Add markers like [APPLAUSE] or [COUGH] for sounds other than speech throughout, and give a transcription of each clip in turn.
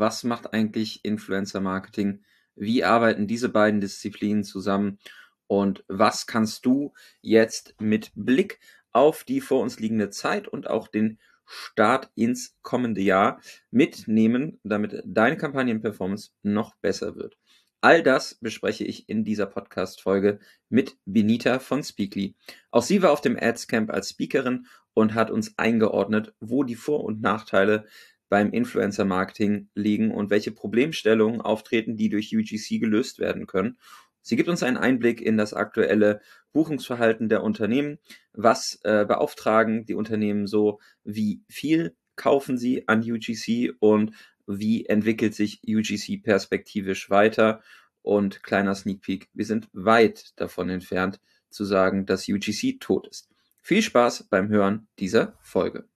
Was macht eigentlich Influencer Marketing? Wie arbeiten diese beiden Disziplinen zusammen? Und was kannst du jetzt mit Blick auf die vor uns liegende Zeit und auch den Start ins kommende Jahr mitnehmen, damit deine Kampagnenperformance noch besser wird? All das bespreche ich in dieser Podcast-Folge mit Benita von Speakly. Auch sie war auf dem Ads Camp als Speakerin und hat uns eingeordnet, wo die Vor- und Nachteile beim Influencer-Marketing liegen und welche Problemstellungen auftreten, die durch UGC gelöst werden können. Sie gibt uns einen Einblick in das aktuelle Buchungsverhalten der Unternehmen. Was äh, beauftragen die Unternehmen so? Wie viel kaufen sie an UGC und wie entwickelt sich UGC perspektivisch weiter? Und kleiner Sneak Peek, wir sind weit davon entfernt zu sagen, dass UGC tot ist. Viel Spaß beim Hören dieser Folge.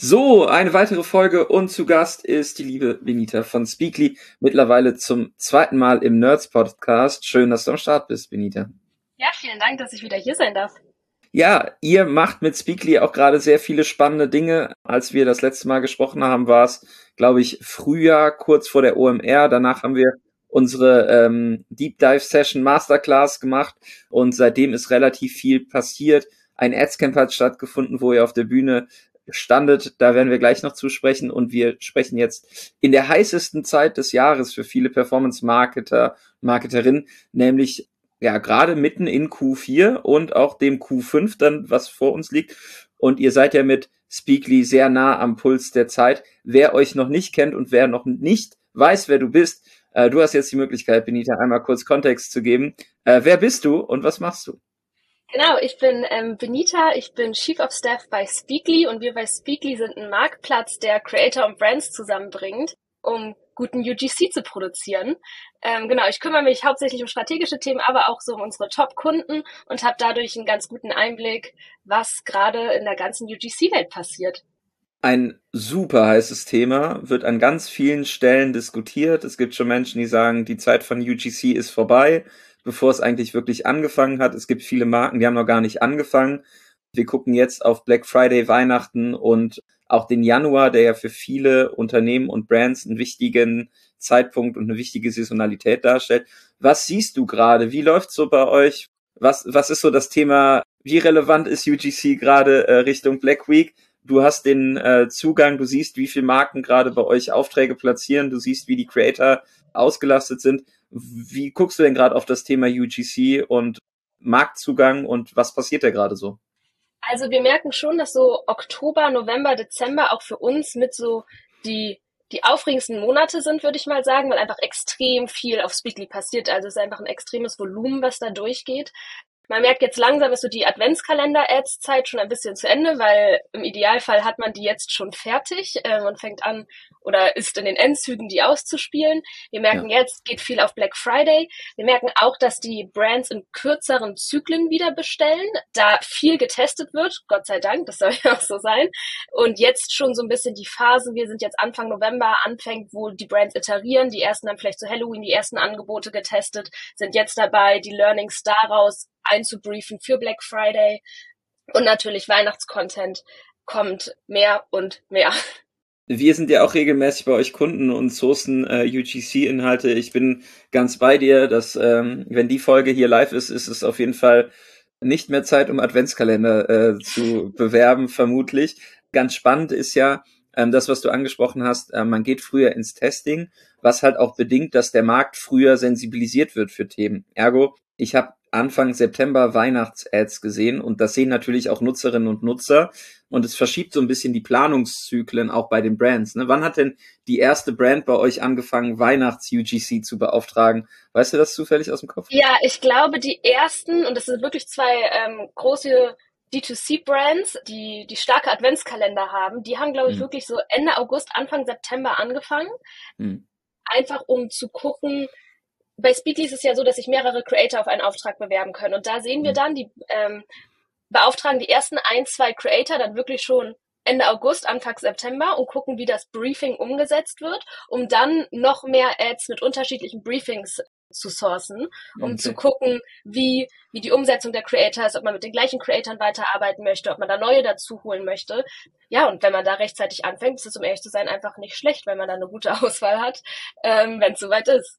So, eine weitere Folge und zu Gast ist die liebe Benita von Speakly, mittlerweile zum zweiten Mal im Nerds Podcast. Schön, dass du am Start bist, Benita. Ja, vielen Dank, dass ich wieder hier sein darf. Ja, ihr macht mit Speakly auch gerade sehr viele spannende Dinge. Als wir das letzte Mal gesprochen haben, war es, glaube ich, Frühjahr, kurz vor der OMR. Danach haben wir unsere ähm, Deep Dive Session Masterclass gemacht und seitdem ist relativ viel passiert. Ein Adscamp hat stattgefunden, wo ihr auf der Bühne standet. Da werden wir gleich noch zusprechen. Und wir sprechen jetzt in der heißesten Zeit des Jahres für viele Performance-Marketer, Marketerinnen, nämlich ja gerade mitten in Q4 und auch dem Q5 dann, was vor uns liegt. Und ihr seid ja mit Speakly sehr nah am Puls der Zeit. Wer euch noch nicht kennt und wer noch nicht weiß, wer du bist, äh, du hast jetzt die Möglichkeit, Benita, einmal kurz Kontext zu geben. Äh, wer bist du und was machst du? Genau, ich bin ähm, Benita, ich bin Chief of Staff bei Speakly und wir bei Speakly sind ein Marktplatz, der Creator und Brands zusammenbringt, um guten UGC zu produzieren. Ähm, genau, ich kümmere mich hauptsächlich um strategische Themen, aber auch so um unsere Top-Kunden und habe dadurch einen ganz guten Einblick, was gerade in der ganzen UGC-Welt passiert. Ein super heißes Thema, wird an ganz vielen Stellen diskutiert. Es gibt schon Menschen, die sagen, die Zeit von UGC ist vorbei bevor es eigentlich wirklich angefangen hat. Es gibt viele Marken, die haben noch gar nicht angefangen. Wir gucken jetzt auf Black Friday, Weihnachten und auch den Januar, der ja für viele Unternehmen und Brands einen wichtigen Zeitpunkt und eine wichtige Saisonalität darstellt. Was siehst du gerade? Wie läuft so bei euch? Was, was ist so das Thema? Wie relevant ist UGC gerade äh, Richtung Black Week? Du hast den äh, Zugang, du siehst, wie viele Marken gerade bei euch Aufträge platzieren, du siehst, wie die Creator ausgelastet sind. Wie guckst du denn gerade auf das Thema UGC und Marktzugang und was passiert da gerade so? Also wir merken schon, dass so Oktober, November, Dezember auch für uns mit so die die aufregendsten Monate sind, würde ich mal sagen, weil einfach extrem viel auf Speakly passiert. Also es ist einfach ein extremes Volumen, was da durchgeht. Man merkt jetzt langsam ist so die Adventskalender-Ads-Zeit schon ein bisschen zu Ende, weil im Idealfall hat man die jetzt schon fertig äh, und fängt an oder ist in den Endzügen, die auszuspielen. Wir merken ja. jetzt, geht viel auf Black Friday. Wir merken auch, dass die Brands in kürzeren Zyklen wieder bestellen, da viel getestet wird, Gott sei Dank, das [LAUGHS] soll ja auch so sein. Und jetzt schon so ein bisschen die Phase, wir sind jetzt Anfang November, anfängt, wo die Brands iterieren, die ersten haben vielleicht zu Halloween die ersten Angebote getestet, sind jetzt dabei, die Learnings daraus einzubriefen für Black Friday. Und natürlich Weihnachtscontent kommt mehr und mehr. Wir sind ja auch regelmäßig bei euch Kunden und sourcen äh, UGC-Inhalte. Ich bin ganz bei dir, dass ähm, wenn die Folge hier live ist, ist es auf jeden Fall nicht mehr Zeit, um Adventskalender äh, zu [LAUGHS] bewerben, vermutlich. Ganz spannend ist ja, ähm, das, was du angesprochen hast, äh, man geht früher ins Testing, was halt auch bedingt, dass der Markt früher sensibilisiert wird für Themen. Ergo, ich habe Anfang September Weihnachts-Ads gesehen und das sehen natürlich auch Nutzerinnen und Nutzer und es verschiebt so ein bisschen die Planungszyklen auch bei den Brands. Ne? Wann hat denn die erste Brand bei euch angefangen, Weihnachts-UGC zu beauftragen? Weißt du das zufällig aus dem Kopf? Ja, ich glaube, die ersten, und das sind wirklich zwei ähm, große D2C-Brands, die, die starke Adventskalender haben, die haben, glaube ich, mhm. wirklich so Ende August, Anfang September angefangen. Mhm. einfach um zu gucken, bei Speedly ist es ja so, dass sich mehrere Creator auf einen Auftrag bewerben können. Und da sehen wir mhm. dann, die ähm, beauftragen die ersten ein, zwei Creator dann wirklich schon Ende August, Anfang September und gucken, wie das Briefing umgesetzt wird, um dann noch mehr Ads mit unterschiedlichen Briefings zu sourcen, um okay. zu gucken, wie, wie die Umsetzung der Creator ist, ob man mit den gleichen Creatoren weiterarbeiten möchte, ob man da neue dazu holen möchte. Ja, und wenn man da rechtzeitig anfängt, ist es, um ehrlich zu sein, einfach nicht schlecht, wenn man da eine gute [LAUGHS] Auswahl hat, ähm, wenn es soweit ist.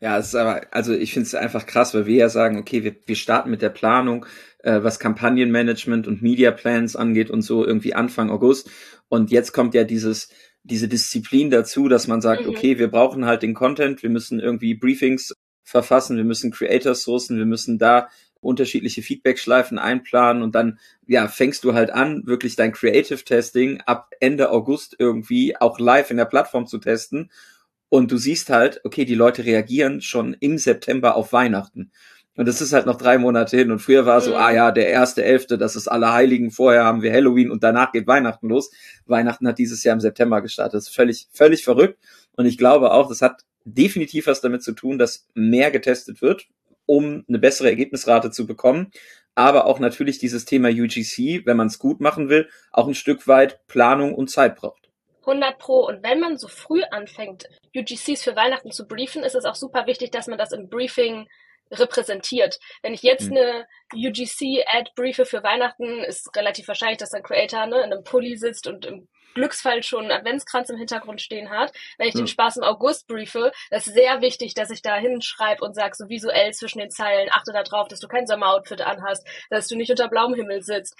Ja, es ist aber, also ich finde es einfach krass, weil wir ja sagen, okay, wir, wir starten mit der Planung, äh, was Kampagnenmanagement und Media Plans angeht und so irgendwie Anfang August. Und jetzt kommt ja dieses, diese Disziplin dazu, dass man sagt, mhm. okay, wir brauchen halt den Content, wir müssen irgendwie Briefings verfassen, wir müssen Creators sourcen, wir müssen da unterschiedliche Feedback-Schleifen einplanen und dann, ja, fängst du halt an, wirklich dein Creative Testing ab Ende August irgendwie auch live in der Plattform zu testen und du siehst halt, okay, die Leute reagieren schon im September auf Weihnachten. Und das ist halt noch drei Monate hin. Und früher war so, mhm. ah ja, der erste Elfte, das ist alle Heiligen, vorher haben wir Halloween und danach geht Weihnachten los. Weihnachten hat dieses Jahr im September gestartet. Das ist völlig, völlig verrückt. Und ich glaube auch, das hat definitiv was damit zu tun, dass mehr getestet wird, um eine bessere Ergebnisrate zu bekommen. Aber auch natürlich dieses Thema UGC, wenn man es gut machen will, auch ein Stück weit Planung und Zeit braucht. 100 Pro. Und wenn man so früh anfängt, UGCs für Weihnachten zu briefen, ist es auch super wichtig, dass man das im Briefing repräsentiert. Wenn ich jetzt mhm. eine UGC-Ad briefe für Weihnachten, ist relativ wahrscheinlich, dass ein Creator ne, in einem Pulli sitzt und im Glücksfall schon einen Adventskranz im Hintergrund stehen hat. Wenn ich ja. den Spaß im August briefe, das ist sehr wichtig, dass ich da hinschreibe und sage, so visuell zwischen den Zeilen, achte darauf, dass du kein Sommeroutfit anhast, dass du nicht unter blauem Himmel sitzt.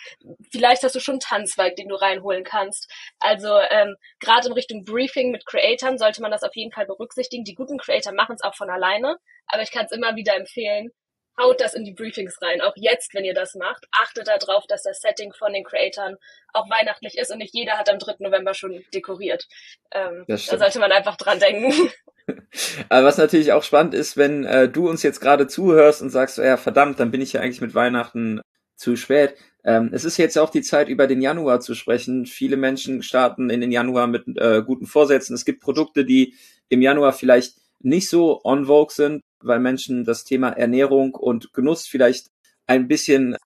Vielleicht hast du schon einen Tanzweig, den du reinholen kannst. Also ähm, gerade in Richtung Briefing mit Creatoren sollte man das auf jeden Fall berücksichtigen. Die guten Creator machen es auch von alleine, aber ich kann es immer wieder empfehlen, haut das in die Briefings rein. Auch jetzt, wenn ihr das macht, achtet darauf, dass das Setting von den Creatoren auch weihnachtlich ist und nicht jeder hat am 3. November schon dekoriert. Ähm, da sollte man einfach dran denken. [LAUGHS] Aber was natürlich auch spannend ist, wenn äh, du uns jetzt gerade zuhörst und sagst, ja verdammt, dann bin ich ja eigentlich mit Weihnachten zu spät. Ähm, es ist jetzt auch die Zeit, über den Januar zu sprechen. Viele Menschen starten in den Januar mit äh, guten Vorsätzen. Es gibt Produkte, die im Januar vielleicht nicht so on vogue sind, weil Menschen das Thema Ernährung und Genuss vielleicht ein bisschen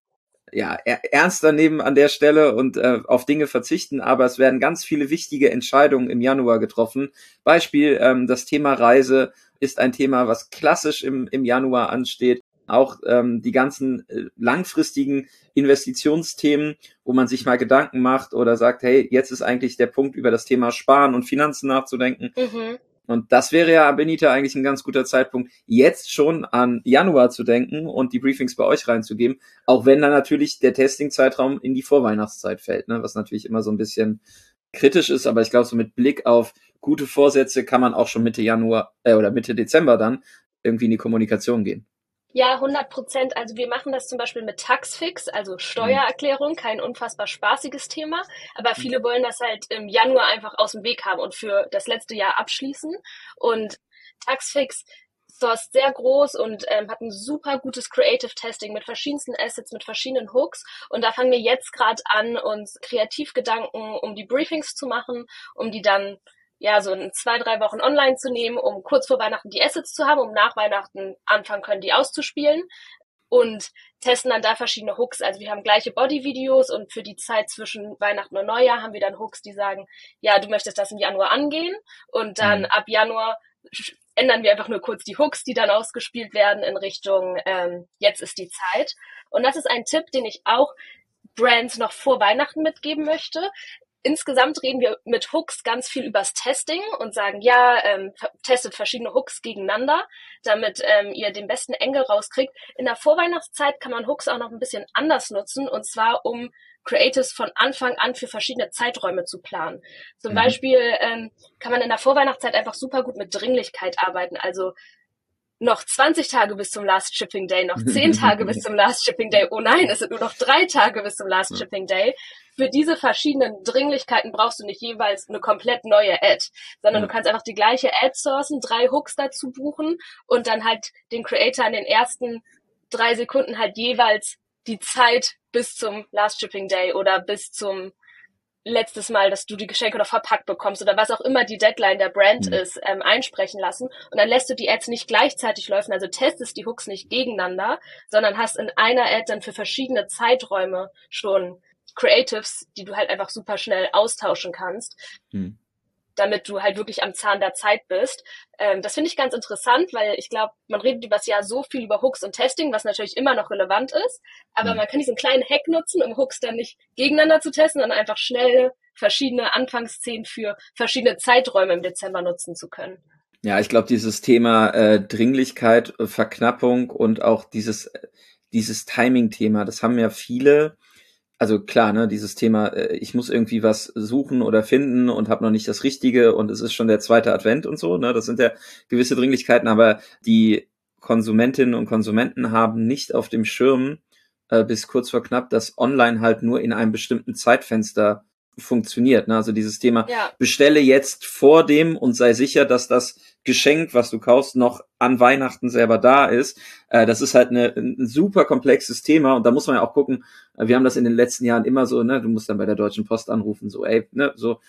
ja, ernster nehmen an der Stelle und äh, auf Dinge verzichten, aber es werden ganz viele wichtige Entscheidungen im Januar getroffen. Beispiel, ähm, das Thema Reise ist ein Thema, was klassisch im, im Januar ansteht. Auch ähm, die ganzen äh, langfristigen Investitionsthemen, wo man sich mal Gedanken macht oder sagt, hey, jetzt ist eigentlich der Punkt, über das Thema Sparen und Finanzen nachzudenken. Mhm. Und das wäre ja, Benita, eigentlich ein ganz guter Zeitpunkt, jetzt schon an Januar zu denken und die Briefings bei euch reinzugeben, auch wenn dann natürlich der Testing-Zeitraum in die Vorweihnachtszeit fällt, ne? was natürlich immer so ein bisschen kritisch ist, aber ich glaube, so mit Blick auf gute Vorsätze kann man auch schon Mitte Januar äh, oder Mitte Dezember dann irgendwie in die Kommunikation gehen. Ja, 100 Prozent. Also wir machen das zum Beispiel mit Taxfix, also Steuererklärung, kein unfassbar spaßiges Thema. Aber mhm. viele wollen das halt im Januar einfach aus dem Weg haben und für das letzte Jahr abschließen. Und Taxfix source sehr groß und ähm, hat ein super gutes Creative Testing mit verschiedensten Assets, mit verschiedenen Hooks. Und da fangen wir jetzt gerade an, uns Kreativgedanken um die Briefings zu machen, um die dann ja, so in zwei, drei Wochen online zu nehmen, um kurz vor Weihnachten die Assets zu haben, um nach Weihnachten anfangen können, die auszuspielen und testen dann da verschiedene Hooks. Also wir haben gleiche Body-Videos und für die Zeit zwischen Weihnachten und Neujahr haben wir dann Hooks, die sagen, ja, du möchtest das im Januar angehen und dann mhm. ab Januar ändern wir einfach nur kurz die Hooks, die dann ausgespielt werden in Richtung ähm, jetzt ist die Zeit. Und das ist ein Tipp, den ich auch Brands noch vor Weihnachten mitgeben möchte insgesamt reden wir mit Hooks ganz viel übers Testing und sagen, ja, ähm, testet verschiedene Hooks gegeneinander, damit ähm, ihr den besten Engel rauskriegt. In der Vorweihnachtszeit kann man Hooks auch noch ein bisschen anders nutzen und zwar um Creatives von Anfang an für verschiedene Zeiträume zu planen. Zum mhm. Beispiel ähm, kann man in der Vorweihnachtszeit einfach super gut mit Dringlichkeit arbeiten. Also noch 20 Tage bis zum Last Shipping Day, noch 10 [LAUGHS] Tage bis zum Last Shipping Day. Oh nein, es sind nur noch drei Tage bis zum Last Shipping Day. Für diese verschiedenen Dringlichkeiten brauchst du nicht jeweils eine komplett neue Ad, sondern du kannst einfach die gleiche Ad sourcen, drei Hooks dazu buchen und dann halt den Creator in den ersten drei Sekunden halt jeweils die Zeit bis zum Last Shipping Day oder bis zum letztes Mal, dass du die Geschenke noch verpackt bekommst oder was auch immer die Deadline der Brand mhm. ist, ähm, einsprechen lassen. Und dann lässt du die Ads nicht gleichzeitig laufen, also testest die Hooks nicht gegeneinander, sondern hast in einer Ad dann für verschiedene Zeiträume schon Creatives, die du halt einfach super schnell austauschen kannst. Mhm damit du halt wirklich am Zahn der Zeit bist. Ähm, das finde ich ganz interessant, weil ich glaube, man redet über das Jahr so viel über Hooks und Testing, was natürlich immer noch relevant ist. Aber mhm. man kann diesen kleinen Hack nutzen, um Hooks dann nicht gegeneinander zu testen, sondern einfach schnell verschiedene Anfangsszenen für verschiedene Zeiträume im Dezember nutzen zu können. Ja, ich glaube, dieses Thema äh, Dringlichkeit, äh, Verknappung und auch dieses, äh, dieses Timing-Thema, das haben ja viele also klar, ne, dieses Thema, äh, ich muss irgendwie was suchen oder finden und habe noch nicht das Richtige und es ist schon der zweite Advent und so, ne, das sind ja gewisse Dringlichkeiten, aber die Konsumentinnen und Konsumenten haben nicht auf dem Schirm äh, bis kurz vor knapp, dass online halt nur in einem bestimmten Zeitfenster funktioniert. Ne? Also dieses Thema, ja. bestelle jetzt vor dem und sei sicher, dass das Geschenk, was du kaufst, noch an Weihnachten selber da ist. Äh, das ist halt eine, ein super komplexes Thema und da muss man ja auch gucken, äh, wir haben das in den letzten Jahren immer so, ne, du musst dann bei der Deutschen Post anrufen, so, ey, ne, so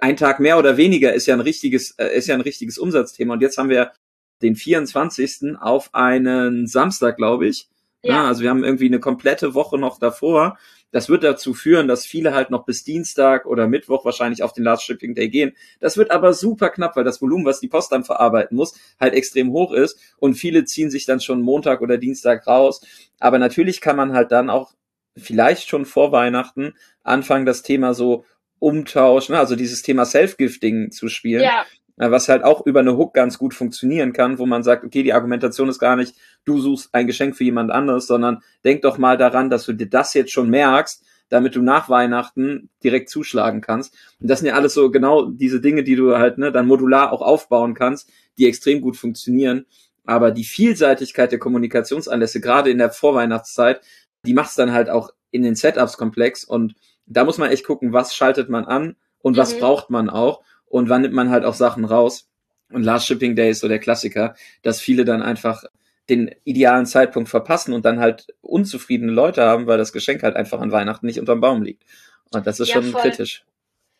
ein Tag mehr oder weniger ist ja ein richtiges, äh, ist ja ein richtiges Umsatzthema. Und jetzt haben wir den 24. auf einen Samstag, glaube ich. Ja. ja. also wir haben irgendwie eine komplette Woche noch davor das wird dazu führen, dass viele halt noch bis Dienstag oder Mittwoch wahrscheinlich auf den Last Shipping Day gehen. Das wird aber super knapp, weil das Volumen, was die Post dann verarbeiten muss, halt extrem hoch ist und viele ziehen sich dann schon Montag oder Dienstag raus. Aber natürlich kann man halt dann auch vielleicht schon vor Weihnachten anfangen, das Thema so umtauschen, also dieses Thema Self-Gifting zu spielen. Ja was halt auch über eine Hook ganz gut funktionieren kann, wo man sagt, okay, die Argumentation ist gar nicht, du suchst ein Geschenk für jemand anderes, sondern denk doch mal daran, dass du dir das jetzt schon merkst, damit du nach Weihnachten direkt zuschlagen kannst. Und das sind ja alles so genau diese Dinge, die du halt ne, dann modular auch aufbauen kannst, die extrem gut funktionieren. Aber die Vielseitigkeit der Kommunikationsanlässe, gerade in der Vorweihnachtszeit, die macht es dann halt auch in den Setups komplex. Und da muss man echt gucken, was schaltet man an und was mhm. braucht man auch und wann nimmt man halt auch Sachen raus. Und Last Shipping Day ist so der Klassiker, dass viele dann einfach den idealen Zeitpunkt verpassen und dann halt unzufriedene Leute haben, weil das Geschenk halt einfach an Weihnachten nicht unterm Baum liegt. Und das ist ja, schon voll. kritisch.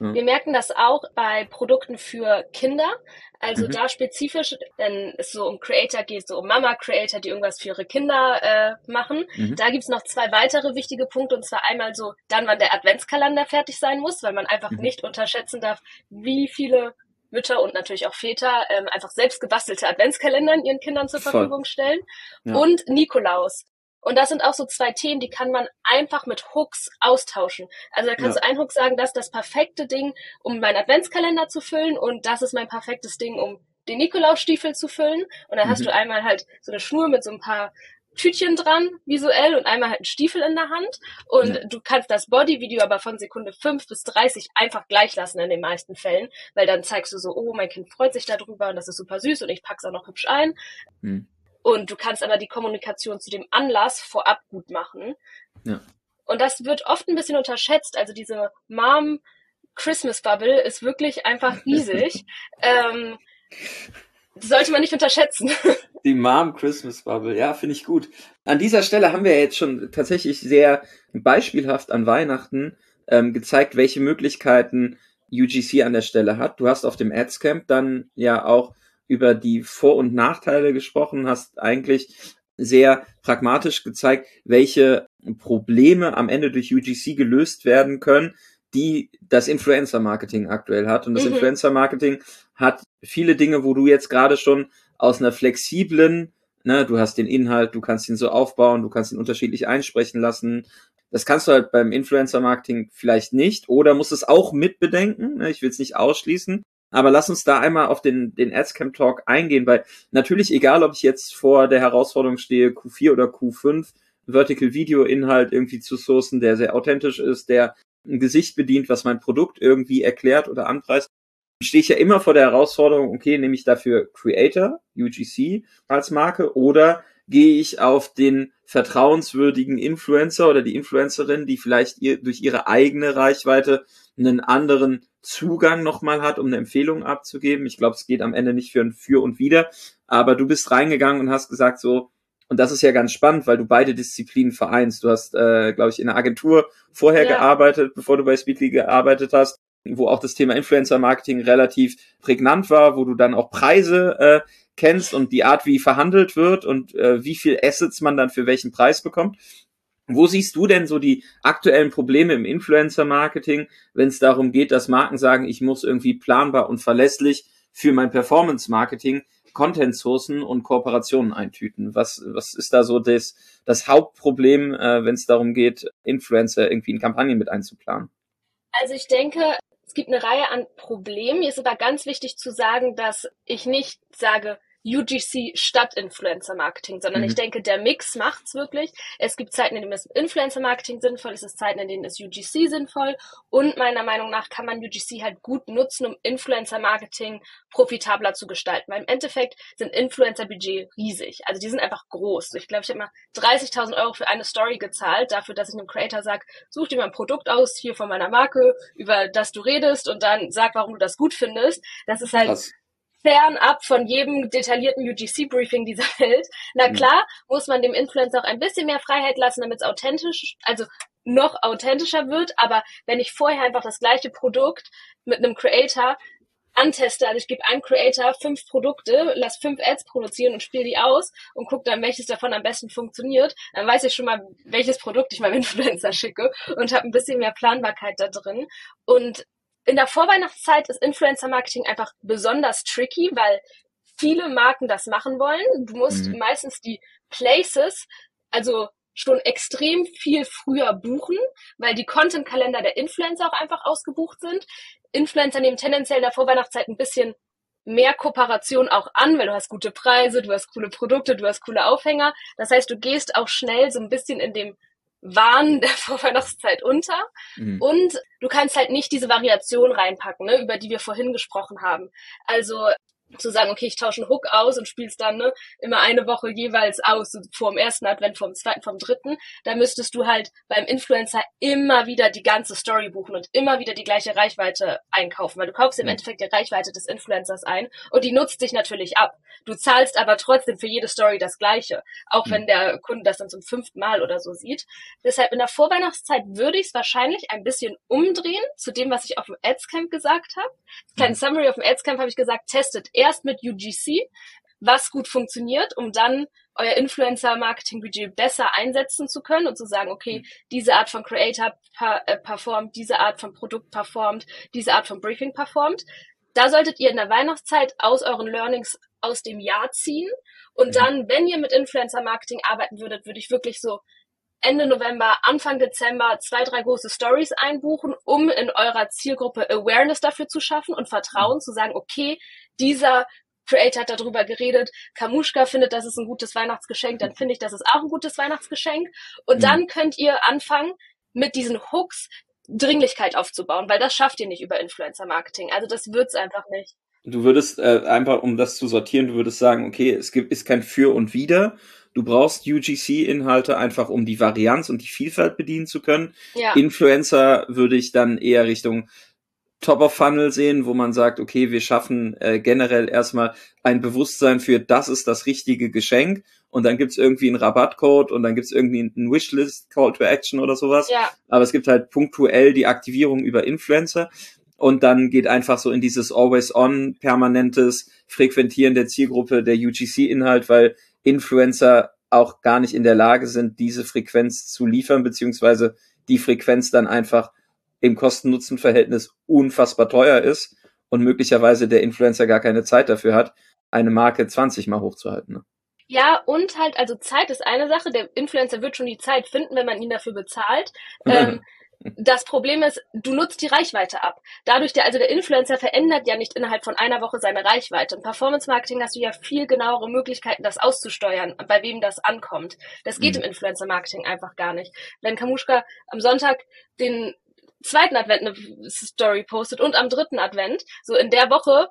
Ja. Wir merken das auch bei Produkten für Kinder. Also mhm. da spezifisch, wenn es so um Creator geht, so um Mama-Creator, die irgendwas für ihre Kinder äh, machen. Mhm. Da gibt's noch zwei weitere wichtige Punkte. Und zwar einmal so, dann wann der Adventskalender fertig sein muss, weil man einfach mhm. nicht unterschätzen darf, wie viele Mütter und natürlich auch Väter ähm, einfach selbst gebastelte Adventskalender ihren Kindern zur Verfügung stellen. Ja. Und Nikolaus. Und das sind auch so zwei Themen, die kann man einfach mit Hooks austauschen. Also da kannst ja. du ein Hook sagen, das ist das perfekte Ding, um meinen Adventskalender zu füllen und das ist mein perfektes Ding, um den Nikolausstiefel zu füllen. Und dann mhm. hast du einmal halt so eine Schnur mit so ein paar Tütchen dran, visuell, und einmal halt einen Stiefel in der Hand. Und ja. du kannst das Body-Video aber von Sekunde 5 bis 30 einfach gleich lassen in den meisten Fällen, weil dann zeigst du so, oh, mein Kind freut sich darüber und das ist super süß und ich pack's auch noch hübsch ein. Mhm. Und du kannst aber die Kommunikation zu dem Anlass vorab gut machen. Ja. Und das wird oft ein bisschen unterschätzt. Also diese Mom Christmas Bubble ist wirklich einfach riesig. [LAUGHS] ähm, sollte man nicht unterschätzen. [LAUGHS] Die Mom Christmas Bubble, ja, finde ich gut. An dieser Stelle haben wir jetzt schon tatsächlich sehr beispielhaft an Weihnachten ähm, gezeigt, welche Möglichkeiten UGC an der Stelle hat. Du hast auf dem Ads Camp dann ja auch über die Vor- und Nachteile gesprochen, hast eigentlich sehr pragmatisch gezeigt, welche Probleme am Ende durch UGC gelöst werden können, die das Influencer-Marketing aktuell hat. Und das mhm. Influencer-Marketing hat viele Dinge, wo du jetzt gerade schon aus einer flexiblen, ne, du hast den Inhalt, du kannst ihn so aufbauen, du kannst ihn unterschiedlich einsprechen lassen. Das kannst du halt beim Influencer-Marketing vielleicht nicht oder musst es auch mitbedenken. Ne, ich will es nicht ausschließen. Aber lass uns da einmal auf den, den Adscamp Talk eingehen, weil natürlich, egal ob ich jetzt vor der Herausforderung stehe, Q4 oder Q5, Vertical Video Inhalt irgendwie zu sourcen, der sehr authentisch ist, der ein Gesicht bedient, was mein Produkt irgendwie erklärt oder anpreist, stehe ich ja immer vor der Herausforderung, okay, nehme ich dafür Creator, UGC als Marke oder gehe ich auf den vertrauenswürdigen Influencer oder die Influencerin, die vielleicht ihr, durch ihre eigene Reichweite einen anderen Zugang nochmal hat, um eine Empfehlung abzugeben. Ich glaube, es geht am Ende nicht für ein Für und Wider, aber du bist reingegangen und hast gesagt so, Und das ist ja ganz spannend, weil du beide Disziplinen vereinst. Du hast, äh, glaube ich, in einer Agentur vorher ja. gearbeitet, bevor du bei Speedly gearbeitet hast, wo auch das Thema Influencer-Marketing relativ prägnant war, wo du dann auch Preise äh, kennst und die Art, wie verhandelt wird und äh, wie viel Assets man dann für welchen Preis bekommt. Wo siehst du denn so die aktuellen Probleme im Influencer-Marketing, wenn es darum geht, dass Marken sagen, ich muss irgendwie planbar und verlässlich für mein Performance-Marketing Content-Sourcen und Kooperationen eintüten? Was, was ist da so das, das Hauptproblem, äh, wenn es darum geht, Influencer irgendwie in Kampagnen mit einzuplanen? Also ich denke, es gibt eine Reihe an Problemen. Mir ist aber ganz wichtig zu sagen, dass ich nicht sage, UGC statt Influencer Marketing, sondern mhm. ich denke, der Mix macht's wirklich. Es gibt Zeiten, in denen es Influencer Marketing sinnvoll ist, es Zeiten, in denen es UGC sinnvoll und meiner Meinung nach kann man UGC halt gut nutzen, um Influencer Marketing profitabler zu gestalten. Weil im Endeffekt sind Influencer Budget riesig. Also die sind einfach groß. Ich glaube, ich habe mal 30.000 Euro für eine Story gezahlt, dafür, dass ich einem Creator sage, such dir mal ein Produkt aus, hier von meiner Marke, über das du redest und dann sag, warum du das gut findest. Das ist halt Krass fernab von jedem detaillierten UGC-Briefing dieser [LAUGHS] Welt. Na mhm. klar, muss man dem Influencer auch ein bisschen mehr Freiheit lassen, damit es authentisch, also noch authentischer wird. Aber wenn ich vorher einfach das gleiche Produkt mit einem Creator anteste, also ich gebe einem Creator fünf Produkte, lass fünf Ads produzieren und spiele die aus und gucke dann, welches davon am besten funktioniert, dann weiß ich schon mal, welches Produkt ich meinem [LAUGHS] Influencer schicke und habe ein bisschen mehr Planbarkeit da drin. Und in der Vorweihnachtszeit ist Influencer Marketing einfach besonders tricky, weil viele Marken das machen wollen. Du musst mhm. meistens die Places, also schon extrem viel früher buchen, weil die Content-Kalender der Influencer auch einfach ausgebucht sind. Influencer nehmen tendenziell in der Vorweihnachtszeit ein bisschen mehr Kooperation auch an, weil du hast gute Preise, du hast coole Produkte, du hast coole Aufhänger. Das heißt, du gehst auch schnell so ein bisschen in dem Wahn [LAUGHS] der Vorweihnachtszeit unter. Mhm. Und du kannst halt nicht diese Variation reinpacken, ne, über die wir vorhin gesprochen haben. Also zu sagen, okay, ich tausche einen Hook aus und spiel's dann ne, immer eine Woche jeweils aus, so vor dem ersten Advent, vom zweiten, vom dritten, da müsstest du halt beim Influencer immer wieder die ganze Story buchen und immer wieder die gleiche Reichweite einkaufen, weil du kaufst im Endeffekt die Reichweite des Influencers ein und die nutzt dich natürlich ab. Du zahlst aber trotzdem für jede Story das Gleiche, auch wenn der Kunde das dann zum fünften Mal oder so sieht. Deshalb in der Vorweihnachtszeit würde ich es wahrscheinlich ein bisschen umdrehen zu dem, was ich auf dem Adscamp gesagt habe. Kleine Summary auf dem Adscamp habe ich gesagt, testet erst mit UGC, was gut funktioniert, um dann euer Influencer-Marketing-Budget besser einsetzen zu können und zu sagen, okay, mhm. diese Art von Creator äh, performt, diese Art von Produkt performt, diese Art von Briefing performt. Da solltet ihr in der Weihnachtszeit aus euren Learnings aus dem Jahr ziehen. Und mhm. dann, wenn ihr mit Influencer-Marketing arbeiten würdet, würde ich wirklich so Ende November, Anfang Dezember zwei, drei große Stories einbuchen, um in eurer Zielgruppe Awareness dafür zu schaffen und Vertrauen zu sagen, okay, dieser Creator hat darüber geredet, Kamushka findet, das ist ein gutes Weihnachtsgeschenk, dann finde ich, das ist auch ein gutes Weihnachtsgeschenk. Und mhm. dann könnt ihr anfangen, mit diesen Hooks Dringlichkeit aufzubauen, weil das schafft ihr nicht über Influencer-Marketing. Also das wird's einfach nicht. Du würdest äh, einfach, um das zu sortieren, du würdest sagen, okay, es gibt ist kein Für und Wider, Du brauchst UGC-Inhalte einfach, um die Varianz und die Vielfalt bedienen zu können. Ja. Influencer würde ich dann eher Richtung Top of Funnel sehen, wo man sagt, okay, wir schaffen äh, generell erstmal ein Bewusstsein für, das ist das richtige Geschenk und dann gibt's irgendwie einen Rabattcode und dann gibt's irgendwie einen Wishlist Call to Action oder sowas. Ja. Aber es gibt halt punktuell die Aktivierung über Influencer und dann geht einfach so in dieses Always On permanentes Frequentieren der Zielgruppe der UGC Inhalt, weil Influencer auch gar nicht in der Lage sind, diese Frequenz zu liefern, beziehungsweise die Frequenz dann einfach im Kosten-Nutzen-Verhältnis unfassbar teuer ist und möglicherweise der Influencer gar keine Zeit dafür hat, eine Marke 20 mal hochzuhalten. Ne? Ja, und halt, also Zeit ist eine Sache. Der Influencer wird schon die Zeit finden, wenn man ihn dafür bezahlt. [LAUGHS] ähm, das Problem ist, du nutzt die Reichweite ab. Dadurch, der, also der Influencer verändert ja nicht innerhalb von einer Woche seine Reichweite. Im Performance Marketing hast du ja viel genauere Möglichkeiten, das auszusteuern, bei wem das ankommt. Das geht mhm. im Influencer Marketing einfach gar nicht. Wenn Kamushka am Sonntag den zweiten Advent eine Story postet und am dritten Advent, so in der Woche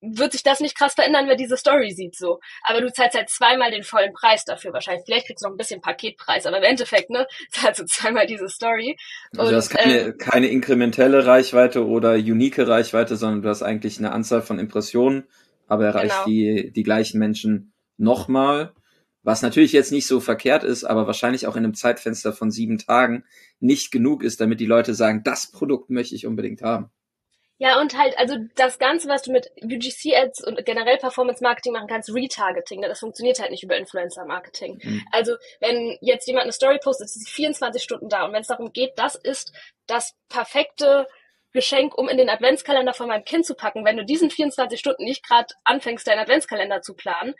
wird sich das nicht krass verändern, wer diese Story sieht, so. Aber du zahlst halt zweimal den vollen Preis dafür wahrscheinlich. Vielleicht kriegst du noch ein bisschen Paketpreis, aber im Endeffekt, ne, [LAUGHS] zahlst du zweimal diese Story. Also du hast keine, äh, keine inkrementelle Reichweite oder unique Reichweite, sondern du hast eigentlich eine Anzahl von Impressionen, aber erreicht genau. die, die gleichen Menschen nochmal was natürlich jetzt nicht so verkehrt ist, aber wahrscheinlich auch in einem Zeitfenster von sieben Tagen nicht genug ist, damit die Leute sagen, das Produkt möchte ich unbedingt haben. Ja, und halt, also das Ganze, was du mit UGC-Ads und generell Performance-Marketing machen kannst, Retargeting, ne, das funktioniert halt nicht über Influencer-Marketing. Mhm. Also wenn jetzt jemand eine Story postet, ist sie 24 Stunden da und wenn es darum geht, das ist das perfekte Geschenk, um in den Adventskalender von meinem Kind zu packen. Wenn du diesen 24 Stunden nicht gerade anfängst, deinen Adventskalender zu planen,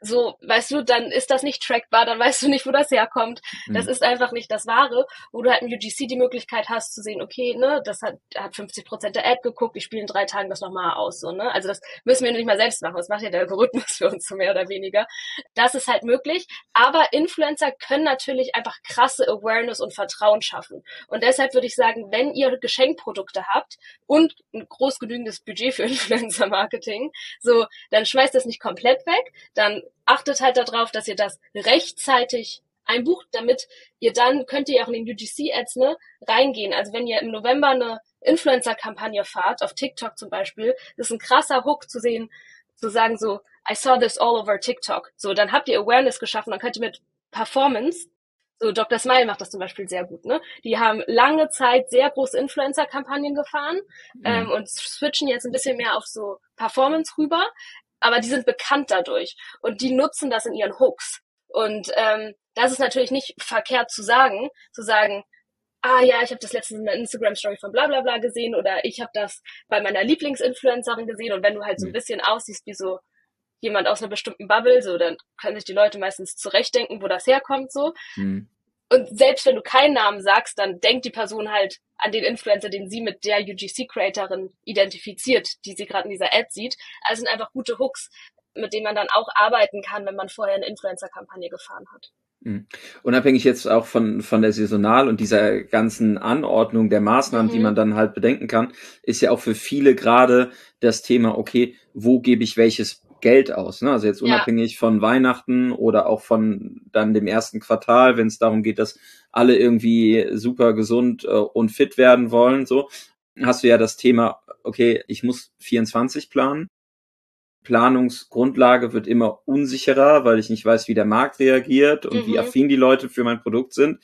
so, weißt du, dann ist das nicht trackbar, dann weißt du nicht, wo das herkommt. Das mhm. ist einfach nicht das Wahre, wo du halt im UGC die Möglichkeit hast zu sehen, okay, ne, das hat, hat 50 Prozent der Ad geguckt, ich spiele in drei Tagen das nochmal aus, so, ne. Also das müssen wir nicht mal selbst machen, das macht ja der Algorithmus [LAUGHS] für uns so mehr oder weniger. Das ist halt möglich, aber Influencer können natürlich einfach krasse Awareness und Vertrauen schaffen. Und deshalb würde ich sagen, wenn ihr Geschenkprodukte habt und ein groß genügendes Budget für [LAUGHS] Influencer-Marketing, so, dann schmeißt das nicht komplett weg, dann achtet halt darauf, dass ihr das rechtzeitig einbucht, damit ihr dann könnt ihr auch in den UGC-Ads ne, reingehen. Also wenn ihr im November eine Influencer-Kampagne fahrt, auf TikTok zum Beispiel, ist ein krasser Hook zu sehen, zu sagen so, I saw this all over TikTok. So, dann habt ihr Awareness geschaffen, dann könnt ihr mit Performance, so Dr. Smile macht das zum Beispiel sehr gut, ne? Die haben lange Zeit sehr große Influencer-Kampagnen gefahren mhm. ähm, und switchen jetzt ein bisschen mehr auf so Performance rüber aber die sind bekannt dadurch und die nutzen das in ihren Hooks. Und ähm, das ist natürlich nicht verkehrt zu sagen, zu sagen, ah ja, ich habe das letztens in der Instagram-Story von bla bla bla gesehen oder ich habe das bei meiner Lieblingsinfluencerin gesehen und wenn du halt so ein mhm. bisschen aussiehst wie so jemand aus einer bestimmten Bubble, so dann können sich die Leute meistens zurechtdenken, wo das herkommt so. Mhm. Und selbst wenn du keinen Namen sagst, dann denkt die Person halt an den Influencer, den sie mit der UGC-Creatorin identifiziert, die sie gerade in dieser Ad sieht. Also sind einfach gute Hooks, mit denen man dann auch arbeiten kann, wenn man vorher eine Influencer-Kampagne gefahren hat. Mhm. Unabhängig jetzt auch von, von der Saisonal und dieser ganzen Anordnung der Maßnahmen, mhm. die man dann halt bedenken kann, ist ja auch für viele gerade das Thema, okay, wo gebe ich welches Geld aus. Ne? Also jetzt unabhängig ja. von Weihnachten oder auch von dann dem ersten Quartal, wenn es darum geht, dass alle irgendwie super gesund äh, und fit werden wollen, so hast du ja das Thema, okay, ich muss 24 planen. Planungsgrundlage wird immer unsicherer, weil ich nicht weiß, wie der Markt reagiert und mhm. wie affin die Leute für mein Produkt sind.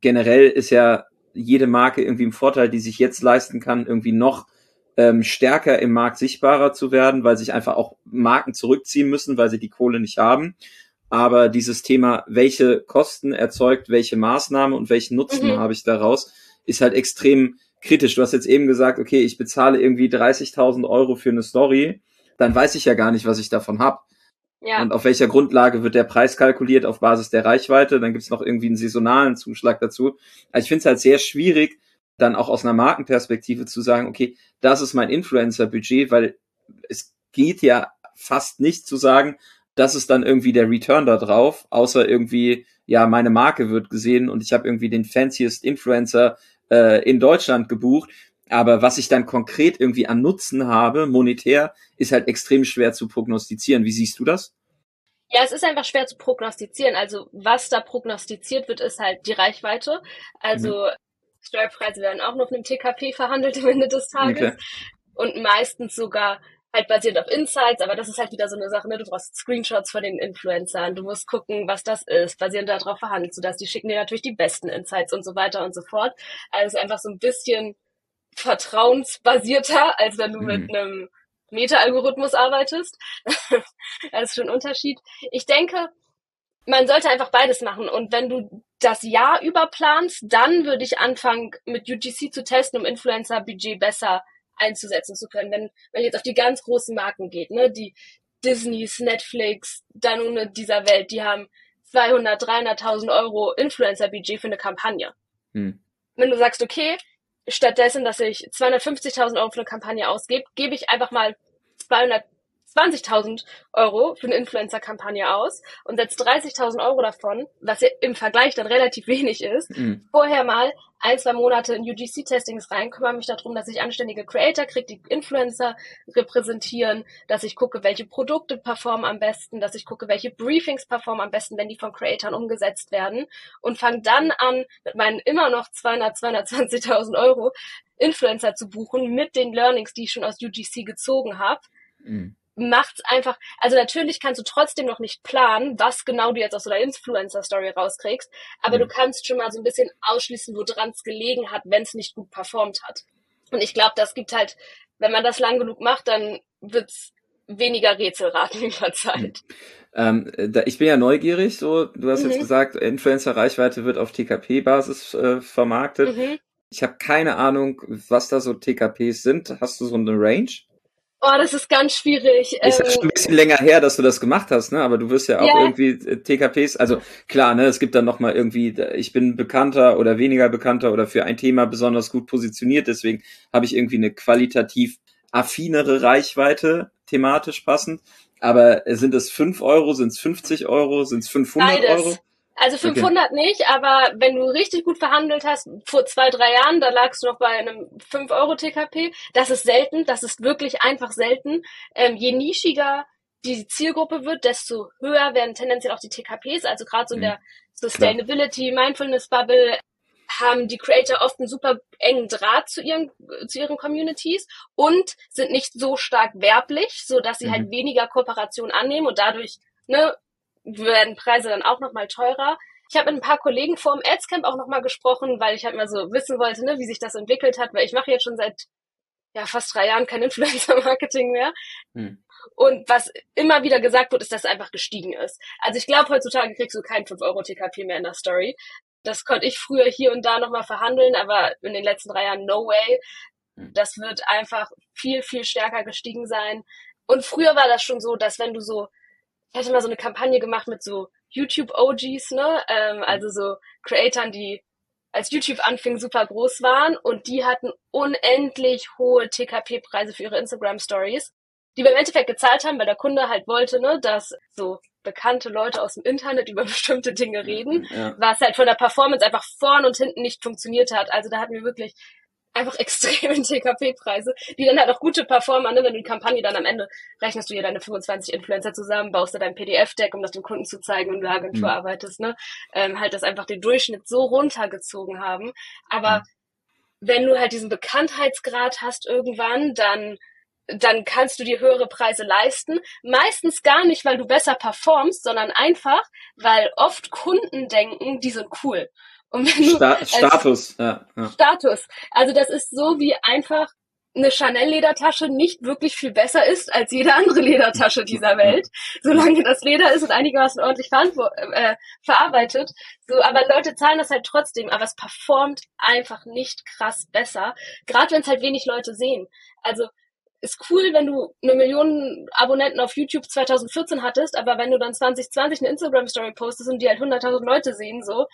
Generell ist ja jede Marke irgendwie im Vorteil, die sich jetzt leisten kann, irgendwie noch ähm, stärker im Markt sichtbarer zu werden, weil sich einfach auch Marken zurückziehen müssen, weil sie die Kohle nicht haben. Aber dieses Thema, welche Kosten erzeugt welche Maßnahme und welchen Nutzen mhm. habe ich daraus, ist halt extrem kritisch. Du hast jetzt eben gesagt, okay, ich bezahle irgendwie 30.000 Euro für eine Story, dann weiß ich ja gar nicht, was ich davon habe. Ja. Und auf welcher Grundlage wird der Preis kalkuliert? Auf Basis der Reichweite. Dann gibt's noch irgendwie einen saisonalen Zuschlag dazu. Also ich finde es halt sehr schwierig, dann auch aus einer Markenperspektive zu sagen, okay, das ist mein Influencer-Budget, weil es geht ja fast nicht zu sagen, das ist dann irgendwie der Return da drauf, außer irgendwie, ja, meine Marke wird gesehen und ich habe irgendwie den fanciest Influencer äh, in Deutschland gebucht. Aber was ich dann konkret irgendwie an Nutzen habe, monetär, ist halt extrem schwer zu prognostizieren. Wie siehst du das? Ja, es ist einfach schwer zu prognostizieren. Also was da prognostiziert wird, ist halt die Reichweite. Also mhm. Steuerpreise werden auch noch auf einem TKP verhandelt am Ende des Tages. Okay. Und meistens sogar halt basierend auf Insights, aber das ist halt wieder so eine Sache, ne? Du brauchst Screenshots von den Influencern, du musst gucken, was das ist, basierend darauf verhandelt, sodass die schicken dir natürlich die besten Insights und so weiter und so fort. Also einfach so ein bisschen vertrauensbasierter, als wenn du mhm. mit einem Meta-Algorithmus arbeitest. [LAUGHS] das ist schon ein Unterschied. Ich denke, man sollte einfach beides machen. Und wenn du das Jahr über planst, dann würde ich anfangen, mit UGC zu testen, um Influencer-Budget besser einzusetzen zu können. Wenn man jetzt auf die ganz großen Marken geht, ne, die Disneys, Netflix, Danone dieser Welt, die haben 200, 300.000 Euro Influencer-Budget für eine Kampagne. Hm. Wenn du sagst, okay, stattdessen, dass ich 250.000 Euro für eine Kampagne ausgebe, gebe ich einfach mal 200 20.000 Euro für eine Influencer-Kampagne aus und setzt 30.000 Euro davon, was ja im Vergleich dann relativ wenig ist, mhm. vorher mal ein, zwei Monate in UGC-Testings rein, kümmere mich darum, dass ich anständige Creator kriege, die Influencer repräsentieren, dass ich gucke, welche Produkte performen am besten, dass ich gucke, welche Briefings performen am besten, wenn die von Creatoren umgesetzt werden und fange dann an, mit meinen immer noch 200, 220.000 Euro Influencer zu buchen mit den Learnings, die ich schon aus UGC gezogen habe. Mhm macht's einfach, also natürlich kannst du trotzdem noch nicht planen, was genau du jetzt aus so einer Influencer-Story rauskriegst, aber mhm. du kannst schon mal so ein bisschen ausschließen, woran es gelegen hat, wenn es nicht gut performt hat. Und ich glaube, das gibt halt, wenn man das lang genug macht, dann wird's weniger Rätselraten über [LAUGHS] Zeit. Ähm, da, ich bin ja neugierig, so, du hast mhm. jetzt gesagt, Influencer-Reichweite wird auf TKP-Basis äh, vermarktet. Mhm. Ich habe keine Ahnung, was da so TKPs sind. Hast du so eine Range? Oh, das ist ganz schwierig. Ist ja ähm, schon ein bisschen länger her, dass du das gemacht hast, ne? Aber du wirst ja auch yeah. irgendwie äh, TKPs, also klar, ne, es gibt dann nochmal irgendwie, ich bin bekannter oder weniger bekannter oder für ein Thema besonders gut positioniert, deswegen habe ich irgendwie eine qualitativ affinere Reichweite, thematisch passend. Aber sind es 5 Euro, sind es 50 Euro, sind es 500 Beides. Euro? Also 500 okay. nicht, aber wenn du richtig gut verhandelt hast, vor zwei, drei Jahren, da lagst du noch bei einem 5 Euro TKP. Das ist selten, das ist wirklich einfach selten. Ähm, je nischiger die Zielgruppe wird, desto höher werden tendenziell auch die TKPs. Also gerade so in mhm. der Sustainability, Mindfulness Bubble haben die Creator oft einen super engen Draht zu ihren, zu ihren Communities und sind nicht so stark werblich, so dass sie halt mhm. halt weniger Kooperation annehmen und dadurch ne, werden Preise dann auch nochmal teurer. Ich habe mit ein paar Kollegen vor dem Adscamp auch nochmal gesprochen, weil ich halt mal so wissen wollte, ne, wie sich das entwickelt hat, weil ich mache jetzt schon seit ja, fast drei Jahren kein [LAUGHS] Influencer-Marketing mehr. Hm. Und was immer wieder gesagt wird, ist, dass es einfach gestiegen ist. Also ich glaube, heutzutage kriegst du kein 5-Euro-TKP mehr in der Story. Das konnte ich früher hier und da nochmal verhandeln, aber in den letzten drei Jahren no way. Hm. Das wird einfach viel, viel stärker gestiegen sein. Und früher war das schon so, dass wenn du so ich hatte mal so eine Kampagne gemacht mit so YouTube-OGs, ne? Ähm, also so Creatoren, die als YouTube anfing, super groß waren und die hatten unendlich hohe TKP-Preise für ihre Instagram-Stories, die wir im Endeffekt gezahlt haben, weil der Kunde halt wollte, ne, dass so bekannte Leute aus dem Internet [LAUGHS] über bestimmte Dinge reden, ja. was halt von der Performance einfach vorn und hinten nicht funktioniert hat. Also da hatten wir wirklich einfach [LAUGHS] extreme TKP-Preise, die dann halt auch gute Performer, ne? wenn du die Kampagne dann am Ende rechnest du dir deine 25 Influencer zusammen, baust du dein PDF-Deck, um das dem Kunden zu zeigen, wenn du Agentur mhm. arbeitest, ne? Ähm, halt das einfach den Durchschnitt so runtergezogen haben. Aber mhm. wenn du halt diesen Bekanntheitsgrad hast irgendwann, dann dann kannst du dir höhere Preise leisten. Meistens gar nicht, weil du besser performst, sondern einfach, weil oft Kunden denken, die sind cool. Sta Status, ja, ja. Status. Also das ist so wie einfach eine Chanel-Ledertasche nicht wirklich viel besser ist als jede andere Ledertasche dieser Welt, solange das Leder ist und einigermaßen ordentlich äh, verarbeitet. So, aber Leute zahlen das halt trotzdem, aber es performt einfach nicht krass besser, gerade wenn es halt wenig Leute sehen. Also ist cool, wenn du eine Million Abonnenten auf YouTube 2014 hattest, aber wenn du dann 2020 eine Instagram-Story postest und die halt 100.000 Leute sehen, so,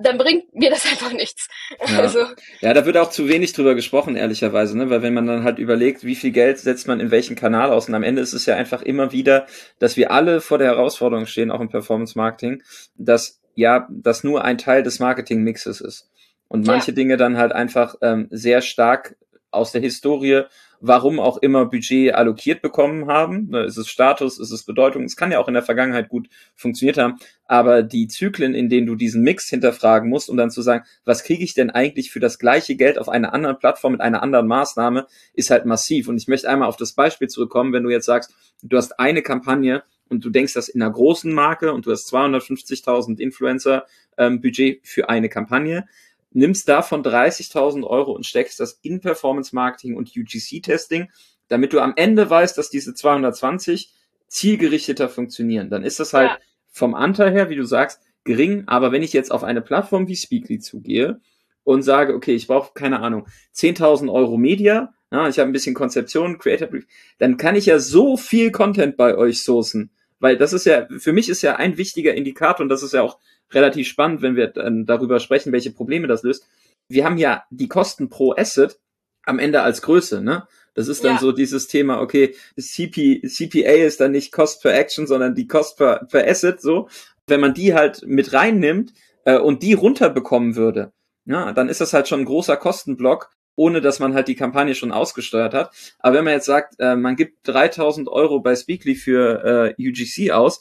dann bringt mir das einfach nichts. Ja. Also. ja, da wird auch zu wenig drüber gesprochen, ehrlicherweise, ne? Weil wenn man dann halt überlegt, wie viel Geld setzt man in welchen Kanal aus, und am Ende ist es ja einfach immer wieder, dass wir alle vor der Herausforderung stehen, auch im Performance Marketing, dass ja, das nur ein Teil des Marketing-Mixes ist. Und manche ja. Dinge dann halt einfach ähm, sehr stark aus der Historie warum auch immer Budget allokiert bekommen haben. Ne, ist es Status, ist es Bedeutung? Es kann ja auch in der Vergangenheit gut funktioniert haben, aber die Zyklen, in denen du diesen Mix hinterfragen musst, um dann zu sagen, was kriege ich denn eigentlich für das gleiche Geld auf einer anderen Plattform mit einer anderen Maßnahme, ist halt massiv. Und ich möchte einmal auf das Beispiel zurückkommen, wenn du jetzt sagst, du hast eine Kampagne und du denkst das in einer großen Marke und du hast 250.000 Influencer ähm, Budget für eine Kampagne, nimmst davon 30.000 Euro und steckst das in Performance Marketing und UGC Testing, damit du am Ende weißt, dass diese 220 zielgerichteter funktionieren. Dann ist das halt ja. vom Anteil her, wie du sagst, gering. Aber wenn ich jetzt auf eine Plattform wie Speakly zugehe und sage, okay, ich brauche keine Ahnung, 10.000 Euro Media, ja, ich habe ein bisschen Konzeption, Creator Brief, dann kann ich ja so viel Content bei euch sourcen. Weil das ist ja, für mich ist ja ein wichtiger Indikator und das ist ja auch relativ spannend, wenn wir dann darüber sprechen, welche Probleme das löst. Wir haben ja die Kosten pro Asset am Ende als Größe, ne? Das ist dann ja. so dieses Thema, okay, CP, CPA ist dann nicht Cost per Action, sondern die Cost per, per Asset, so. Wenn man die halt mit reinnimmt äh, und die runterbekommen würde, ja, dann ist das halt schon ein großer Kostenblock, ohne dass man halt die Kampagne schon ausgesteuert hat. Aber wenn man jetzt sagt, äh, man gibt 3000 Euro bei Speakly für äh, UGC aus,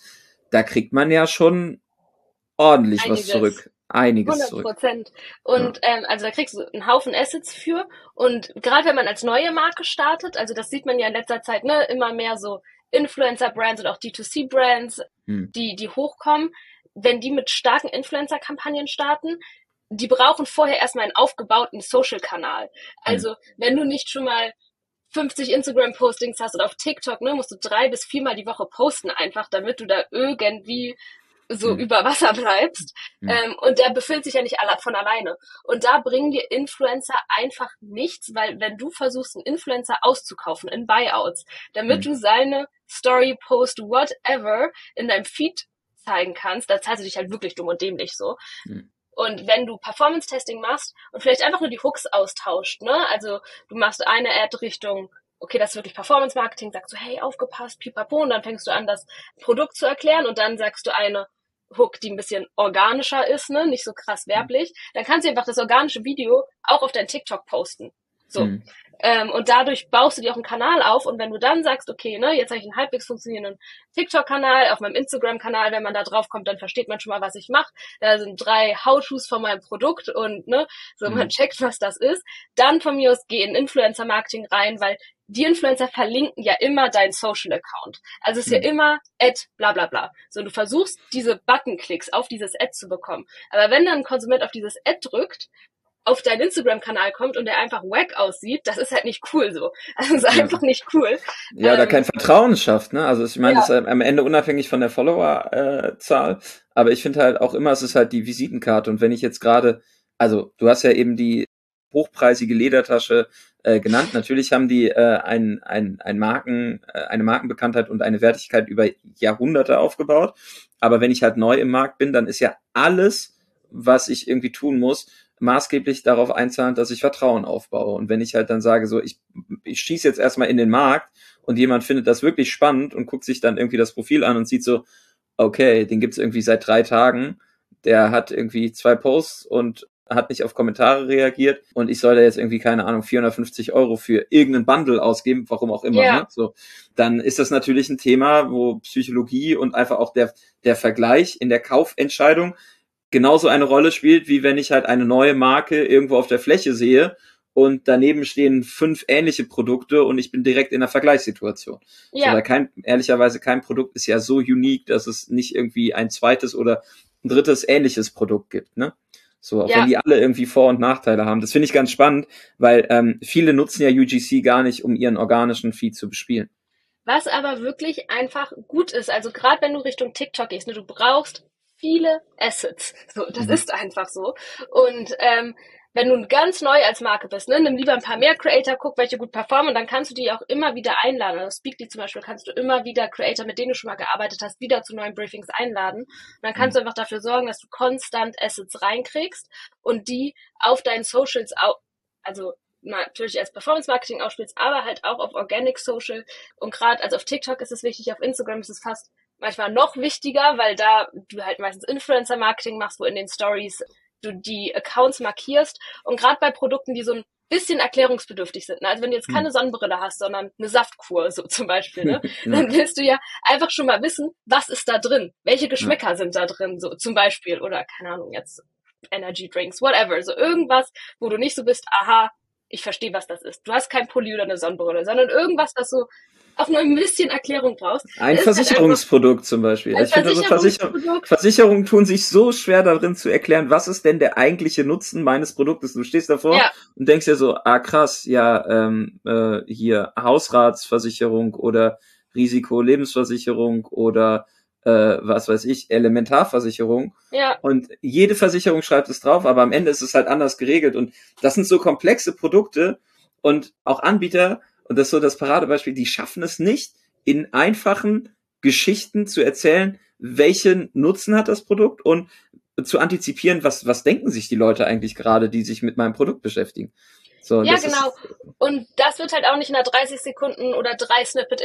da kriegt man ja schon ordentlich Einiges. was zurück. Einiges 100 Prozent. Und ja. ähm, also da kriegst du einen Haufen Assets für. Und gerade wenn man als neue Marke startet, also das sieht man ja in letzter Zeit ne, immer mehr so Influencer-Brands und auch D2C-Brands, hm. die, die hochkommen, wenn die mit starken Influencer-Kampagnen starten, die brauchen vorher erstmal einen aufgebauten Social-Kanal. Also, hm. wenn du nicht schon mal 50 Instagram-Postings hast oder auf TikTok, ne, musst du drei bis viermal die Woche posten einfach, damit du da irgendwie so mhm. über Wasser bleibst. Mhm. Ähm, und der befüllt sich ja nicht von alleine. Und da bringen dir Influencer einfach nichts, weil wenn du versuchst, einen Influencer auszukaufen in Buyouts, damit mhm. du seine Story, Post, whatever in deinem Feed zeigen kannst, da zahlst du dich halt wirklich dumm und dämlich so. Mhm. Und wenn du Performance-Testing machst und vielleicht einfach nur die Hooks austauscht, ne? Also du machst eine Ad Richtung okay, das ist wirklich Performance Marketing, sagst du, hey, aufgepasst, pipapo, und dann fängst du an, das Produkt zu erklären und dann sagst du eine, Hook, die ein bisschen organischer ist, ne, nicht so krass werblich, dann kannst du einfach das organische Video auch auf dein TikTok posten. So. Mhm. Ähm, und dadurch baust du dir auch einen Kanal auf und wenn du dann sagst, okay, ne, jetzt habe ich einen halbwegs funktionierenden TikTok-Kanal, auf meinem Instagram-Kanal, wenn man da drauf kommt, dann versteht man schon mal, was ich mache. Da sind drei How-Tos von meinem Produkt und ne, so mhm. man checkt, was das ist. Dann von mir aus geh in Influencer-Marketing rein, weil die Influencer verlinken ja immer deinen Social Account. Also es ist mhm. ja immer Ad bla bla bla. So, du versuchst diese Button-Klicks auf dieses Ad zu bekommen. Aber wenn dann ein Konsument auf dieses Ad drückt, auf deinen Instagram-Kanal kommt und der einfach wack aussieht, das ist halt nicht cool so. [LAUGHS] Also ist ja. einfach nicht cool. Ja, ähm, da kein Vertrauen schafft, ne? Also ich meine, ja. das ist am Ende unabhängig von der Follower-Zahl, äh, aber ich finde halt auch immer, es ist halt die Visitenkarte und wenn ich jetzt gerade, also du hast ja eben die hochpreisige Ledertasche äh, genannt. Natürlich haben die äh, ein, ein, ein Marken, äh, eine Markenbekanntheit und eine Wertigkeit über Jahrhunderte aufgebaut. Aber wenn ich halt neu im Markt bin, dann ist ja alles, was ich irgendwie tun muss, maßgeblich darauf einzahlen, dass ich Vertrauen aufbaue. Und wenn ich halt dann sage, so, ich, ich schieße jetzt erstmal in den Markt und jemand findet das wirklich spannend und guckt sich dann irgendwie das Profil an und sieht so, okay, den gibt's irgendwie seit drei Tagen, der hat irgendwie zwei Posts und hat nicht auf Kommentare reagiert und ich soll da jetzt irgendwie, keine Ahnung, 450 Euro für irgendeinen Bundle ausgeben, warum auch immer, ja. ne? so, dann ist das natürlich ein Thema, wo Psychologie und einfach auch der, der Vergleich in der Kaufentscheidung genauso eine Rolle spielt, wie wenn ich halt eine neue Marke irgendwo auf der Fläche sehe und daneben stehen fünf ähnliche Produkte und ich bin direkt in einer Vergleichssituation. Ja. So, kein, ehrlicherweise kein Produkt ist ja so unique, dass es nicht irgendwie ein zweites oder ein drittes ähnliches Produkt gibt, ne? So, auch ja. wenn die alle irgendwie Vor- und Nachteile haben. Das finde ich ganz spannend, weil ähm, viele nutzen ja UGC gar nicht, um ihren organischen Feed zu bespielen. Was aber wirklich einfach gut ist, also gerade wenn du Richtung TikTok gehst, ne, du brauchst viele Assets. So, das mhm. ist einfach so. Und ähm, wenn du ganz neu als Marke bist, ne, nimm lieber ein paar mehr Creator, guck, welche gut performen und dann kannst du die auch immer wieder einladen. Also Speakly zum Beispiel kannst du immer wieder Creator, mit denen du schon mal gearbeitet hast, wieder zu neuen Briefings einladen. Und dann kannst mhm. du einfach dafür sorgen, dass du konstant Assets reinkriegst und die auf deinen Socials, also natürlich als Performance Marketing ausspielst, aber halt auch auf Organic Social. Und gerade, also auf TikTok ist es wichtig, auf Instagram ist es fast manchmal noch wichtiger, weil da du halt meistens Influencer Marketing machst, wo in den Stories du die Accounts markierst. Und gerade bei Produkten, die so ein bisschen erklärungsbedürftig sind. Ne? Also wenn du jetzt keine hm. Sonnenbrille hast, sondern eine Saftkur, so zum Beispiel, ne? [LAUGHS] dann willst du ja einfach schon mal wissen, was ist da drin? Welche Geschmäcker ja. sind da drin, so zum Beispiel, oder keine Ahnung, jetzt Energy Drinks, whatever. So irgendwas, wo du nicht so bist, aha, ich verstehe, was das ist. Du hast kein Pulli oder eine Sonnenbrille, sondern irgendwas, was so auch nur ein bisschen Erklärung brauchst. Ein Versicherungsprodukt zum Beispiel. Ein ich finde, also Versicher Versicherungen tun sich so schwer darin zu erklären, was ist denn der eigentliche Nutzen meines Produktes. Du stehst davor ja. und denkst dir so, ah krass, ja, ähm, äh, hier Hausratsversicherung oder Risiko-Lebensversicherung oder äh, was weiß ich, Elementarversicherung. Ja. Und jede Versicherung schreibt es drauf, aber am Ende ist es halt anders geregelt. Und das sind so komplexe Produkte und auch Anbieter und das ist so das Paradebeispiel, die schaffen es nicht, in einfachen Geschichten zu erzählen, welchen Nutzen hat das Produkt und zu antizipieren, was, was denken sich die Leute eigentlich gerade, die sich mit meinem Produkt beschäftigen. So, ja, genau. Und das wird halt auch nicht in einer 30 Sekunden oder drei Snippet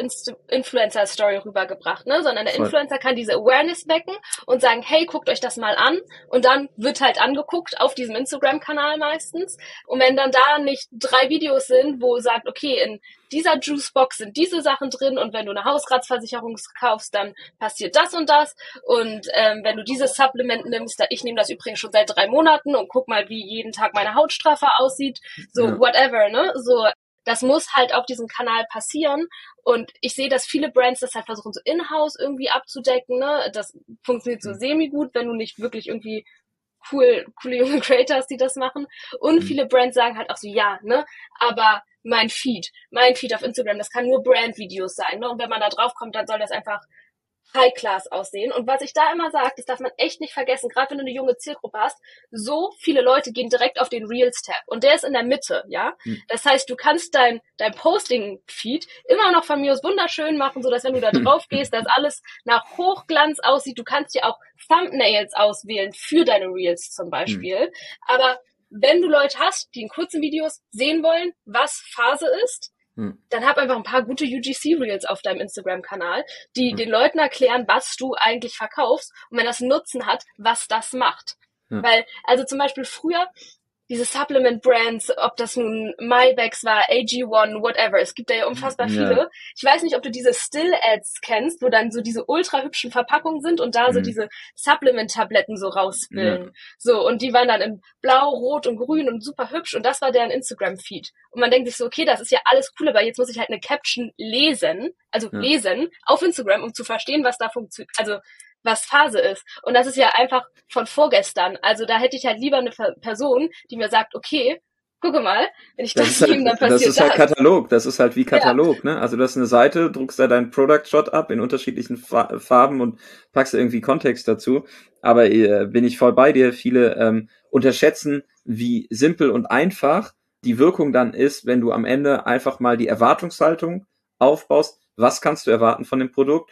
Influencer Story rübergebracht, ne? Sondern der. Influencer kann diese Awareness wecken und sagen, hey, guckt euch das mal an. Und dann wird halt angeguckt auf diesem Instagram-Kanal meistens. Und wenn dann da nicht drei Videos sind, wo sagt, okay, in dieser Juicebox sind diese Sachen drin und wenn du eine Hausratsversicherung kaufst, dann passiert das und das. Und ähm, wenn du dieses Supplement nimmst, da, ich nehme das übrigens schon seit drei Monaten und guck mal, wie jeden Tag meine Hautstrafe aussieht, so ja. whatever, ne? So das muss halt auf diesem Kanal passieren. Und ich sehe, dass viele Brands das halt versuchen, so in-house irgendwie abzudecken. Ne? Das funktioniert so mhm. semi-gut, wenn du nicht wirklich irgendwie cool, coole junge Creators, die das machen. Und mhm. viele Brands sagen halt auch so, ja, ne, aber mein Feed, mein Feed auf Instagram, das kann nur Brand-Videos sein, ne? Und wenn man da drauf kommt, dann soll das einfach High Class aussehen. Und was ich da immer sage, das darf man echt nicht vergessen, gerade wenn du eine junge Zielgruppe hast, so viele Leute gehen direkt auf den Reels-Tab und der ist in der Mitte, ja. Hm. Das heißt, du kannst dein, dein Posting-Feed immer noch von mir aus wunderschön machen, so dass wenn du da drauf gehst, dass alles nach Hochglanz aussieht. Du kannst dir auch Thumbnails auswählen für deine Reels zum Beispiel. Hm. Aber wenn du Leute hast, die in kurzen Videos sehen wollen, was Phase ist, hm. Dann hab einfach ein paar gute UGC-Reels auf deinem Instagram-Kanal, die hm. den Leuten erklären, was du eigentlich verkaufst und wenn das Nutzen hat, was das macht. Hm. Weil, also zum Beispiel früher, diese Supplement-Brands, ob das nun MyBags war, AG1, whatever. Es gibt da ja unfassbar viele. Ja. Ich weiß nicht, ob du diese Still-Ads kennst, wo dann so diese ultra hübschen Verpackungen sind und da mhm. so diese Supplement-Tabletten so rausbilden. Ja. So, und die waren dann in blau, rot und grün und super hübsch und das war deren Instagram-Feed. Und man denkt sich so, okay, das ist ja alles cool, aber jetzt muss ich halt eine Caption lesen, also ja. lesen auf Instagram, um zu verstehen, was da funktioniert. Also was Phase ist. Und das ist ja einfach von vorgestern. Also da hätte ich halt lieber eine Person, die mir sagt, okay, gucke mal, wenn ich das, das [LAUGHS] halt, dann passiert das. Das ist halt Katalog, das ist halt wie Katalog, ja. ne? Also du hast eine Seite, druckst da deinen Product Shot ab in unterschiedlichen Farben und packst irgendwie Kontext dazu. Aber äh, bin ich voll bei dir, viele ähm, unterschätzen, wie simpel und einfach die Wirkung dann ist, wenn du am Ende einfach mal die Erwartungshaltung aufbaust, was kannst du erwarten von dem Produkt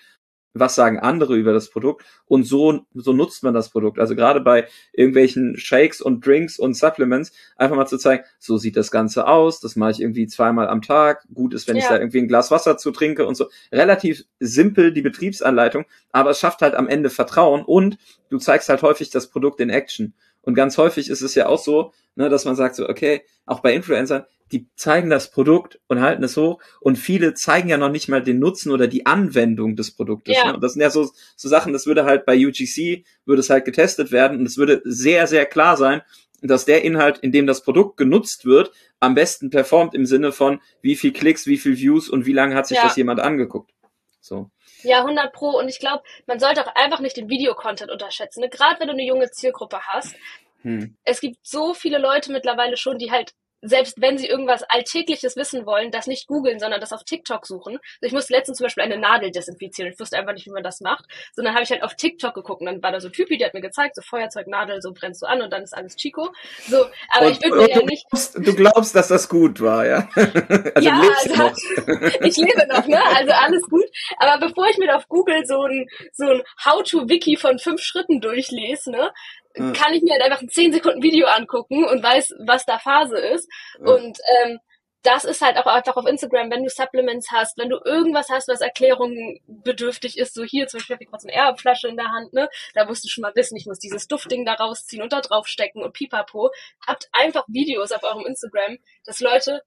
was sagen andere über das Produkt und so, so nutzt man das Produkt. Also gerade bei irgendwelchen Shakes und Drinks und Supplements einfach mal zu zeigen, so sieht das Ganze aus, das mache ich irgendwie zweimal am Tag, gut ist, wenn ja. ich da irgendwie ein Glas Wasser zu trinke und so. Relativ simpel die Betriebsanleitung, aber es schafft halt am Ende Vertrauen und du zeigst halt häufig das Produkt in Action. Und ganz häufig ist es ja auch so, ne, dass man sagt so, okay, auch bei Influencern, die zeigen das Produkt und halten es hoch und viele zeigen ja noch nicht mal den Nutzen oder die Anwendung des Produktes. Ja. Ne? Und das sind ja so, so Sachen, das würde halt bei UGC, würde es halt getestet werden und es würde sehr, sehr klar sein, dass der Inhalt, in dem das Produkt genutzt wird, am besten performt im Sinne von wie viel Klicks, wie viel Views und wie lange hat sich ja. das jemand angeguckt. So. Ja, 100 Pro. Und ich glaube, man sollte auch einfach nicht den Videocontent unterschätzen. Ne? Gerade wenn du eine junge Zielgruppe hast. Hm. Es gibt so viele Leute mittlerweile schon, die halt selbst wenn sie irgendwas Alltägliches wissen wollen, das nicht googeln, sondern das auf TikTok suchen. Also ich musste letztens zum Beispiel eine Nadel desinfizieren. Ich wusste einfach nicht, wie man das macht. Sondern habe ich halt auf TikTok geguckt und dann war da so Typi, der hat mir gezeigt, so Feuerzeugnadel, so brennst du an und dann ist alles Chico. So, aber und, ich würde mir ja nicht. Glaubst, du glaubst, dass das gut war, ja? [LAUGHS] also ja, also, noch. [LAUGHS] ich lebe noch, ne? Also alles gut. Aber bevor ich mir auf Google so ein, so ein How-to-Wiki von fünf Schritten durchlese, ne? Ja. kann ich mir halt einfach ein 10 Sekunden Video angucken und weiß, was da Phase ist. Ja. Und ähm, das ist halt auch einfach auf Instagram, wenn du Supplements hast, wenn du irgendwas hast, was Erklärungen bedürftig ist, so hier zum Beispiel habe ich gerade so eine Erbflasche in der Hand, ne? Da musst du schon mal wissen, ich muss dieses Duftding da rausziehen und da draufstecken und pipapo. Habt einfach Videos auf eurem Instagram, dass Leute,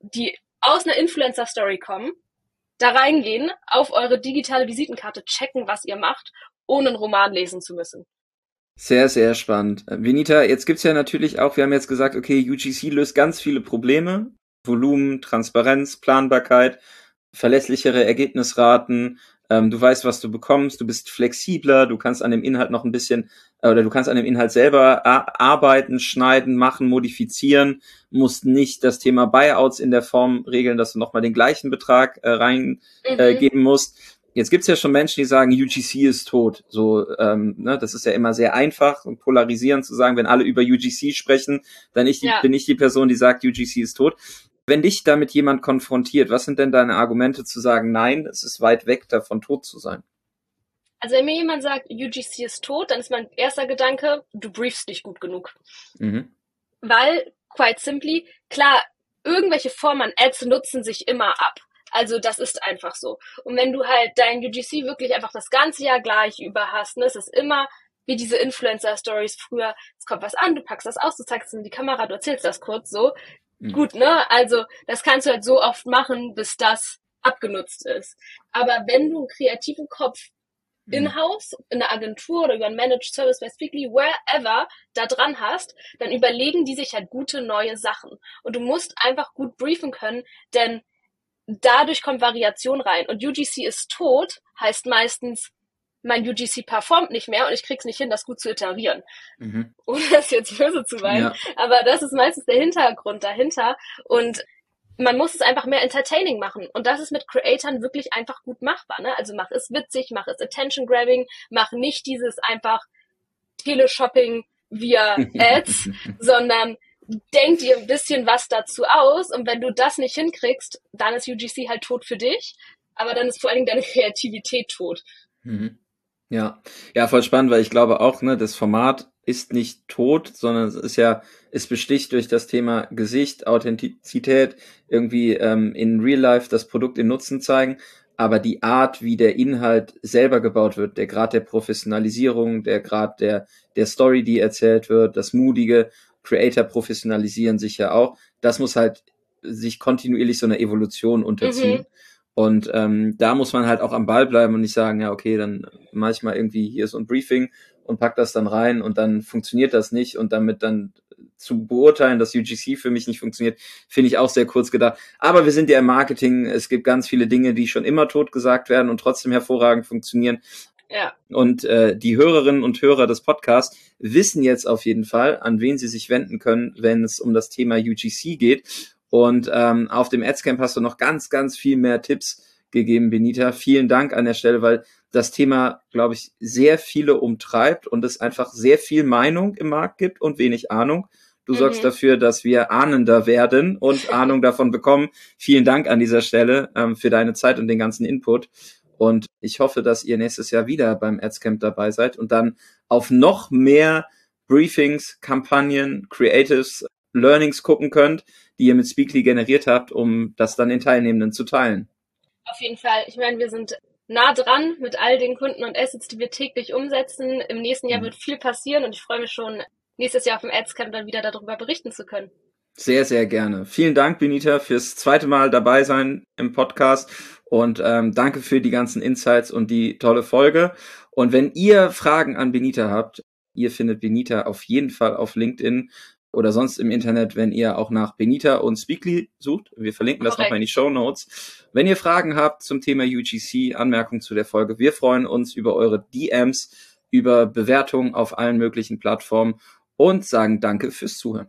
die aus einer Influencer-Story kommen, da reingehen, auf eure digitale Visitenkarte checken, was ihr macht, ohne einen Roman lesen zu müssen. Sehr, sehr spannend. Venita, jetzt gibt's ja natürlich auch, wir haben jetzt gesagt, okay, UGC löst ganz viele Probleme. Volumen, Transparenz, Planbarkeit, verlässlichere Ergebnisraten, ähm, du weißt, was du bekommst, du bist flexibler, du kannst an dem Inhalt noch ein bisschen, äh, oder du kannst an dem Inhalt selber arbeiten, schneiden, machen, modifizieren, musst nicht das Thema Buyouts in der Form regeln, dass du nochmal den gleichen Betrag äh, reingeben äh, mhm. musst Jetzt gibt's ja schon Menschen, die sagen, UGC ist tot. So, ähm, ne, das ist ja immer sehr einfach und polarisierend zu sagen, wenn alle über UGC sprechen, dann ich die, ja. bin ich die Person, die sagt, UGC ist tot. Wenn dich damit jemand konfrontiert, was sind denn deine Argumente zu sagen, nein, es ist weit weg davon tot zu sein? Also wenn mir jemand sagt, UGC ist tot, dann ist mein erster Gedanke, du briefst nicht gut genug. Mhm. Weil, quite simply, klar, irgendwelche Formen an Ads nutzen sich immer ab. Also das ist einfach so. Und wenn du halt dein UGC wirklich einfach das ganze Jahr gleich über hast, ne, es ist immer wie diese Influencer-Stories früher, es kommt was an, du packst das aus, du zeigst es in die Kamera, du erzählst das kurz so. Mhm. Gut, ne? Also das kannst du halt so oft machen, bis das abgenutzt ist. Aber wenn du einen kreativen Kopf mhm. in-house, in einer Agentur oder über ein Managed Service bei Speakly, wherever, da dran hast, dann überlegen die sich halt gute neue Sachen. Und du musst einfach gut briefen können, denn dadurch kommt Variation rein. Und UGC ist tot, heißt meistens, mein UGC performt nicht mehr und ich krieg's nicht hin, das gut zu iterieren. Mhm. [LAUGHS] Ohne das jetzt böse zu meinen. Ja. Aber das ist meistens der Hintergrund dahinter. Und man muss es einfach mehr entertaining machen. Und das ist mit Creatoren wirklich einfach gut machbar. Ne? Also mach es witzig, mach es attention grabbing, mach nicht dieses einfach Teleshopping via [LAUGHS] Ads, sondern denk dir ein bisschen was dazu aus. Und wenn du das nicht hinkriegst, dann ist UGC halt tot für dich. Aber dann ist vor allen Dingen deine [LAUGHS] Kreativität tot. Mhm. Ja, ja, voll spannend, weil ich glaube auch, ne, das Format ist nicht tot, sondern es ist ja, es besticht durch das Thema Gesicht, Authentizität, irgendwie ähm, in Real Life das Produkt im Nutzen zeigen, aber die Art, wie der Inhalt selber gebaut wird, der Grad der Professionalisierung, der Grad der, der Story, die erzählt wird, das mutige Creator professionalisieren sich ja auch, das muss halt sich kontinuierlich so einer Evolution unterziehen. Mhm. Und ähm, da muss man halt auch am Ball bleiben und nicht sagen, ja, okay, dann manchmal irgendwie hier so ein Briefing und pack das dann rein und dann funktioniert das nicht und damit dann zu beurteilen, dass UGC für mich nicht funktioniert, finde ich auch sehr kurz gedacht. Aber wir sind ja im Marketing, es gibt ganz viele Dinge, die schon immer tot gesagt werden und trotzdem hervorragend funktionieren. Ja. Und äh, die Hörerinnen und Hörer des Podcasts wissen jetzt auf jeden Fall, an wen sie sich wenden können, wenn es um das Thema UGC geht. Und ähm, auf dem Adscamp hast du noch ganz, ganz viel mehr Tipps gegeben, Benita. Vielen Dank an der Stelle, weil das Thema, glaube ich, sehr viele umtreibt und es einfach sehr viel Meinung im Markt gibt und wenig Ahnung. Du mhm. sorgst dafür, dass wir ahnender werden und [LAUGHS] Ahnung davon bekommen. Vielen Dank an dieser Stelle ähm, für deine Zeit und den ganzen Input. Und ich hoffe, dass ihr nächstes Jahr wieder beim Adscamp dabei seid und dann auf noch mehr Briefings, Kampagnen, Creatives, Learnings gucken könnt die ihr mit Speakly generiert habt, um das dann den Teilnehmenden zu teilen. Auf jeden Fall. Ich meine, wir sind nah dran mit all den Kunden und Assets, die wir täglich umsetzen. Im nächsten Jahr mhm. wird viel passieren und ich freue mich schon, nächstes Jahr auf dem Adscamp dann wieder darüber berichten zu können. Sehr, sehr gerne. Vielen Dank, Benita, fürs zweite Mal dabei sein im Podcast und ähm, danke für die ganzen Insights und die tolle Folge. Und wenn ihr Fragen an Benita habt, ihr findet Benita auf jeden Fall auf LinkedIn oder sonst im Internet, wenn ihr auch nach Benita und Speakly sucht. Wir verlinken das nochmal in die Show Notes. Wenn ihr Fragen habt zum Thema UGC, Anmerkungen zu der Folge, wir freuen uns über eure DMs, über Bewertungen auf allen möglichen Plattformen und sagen Danke fürs Zuhören.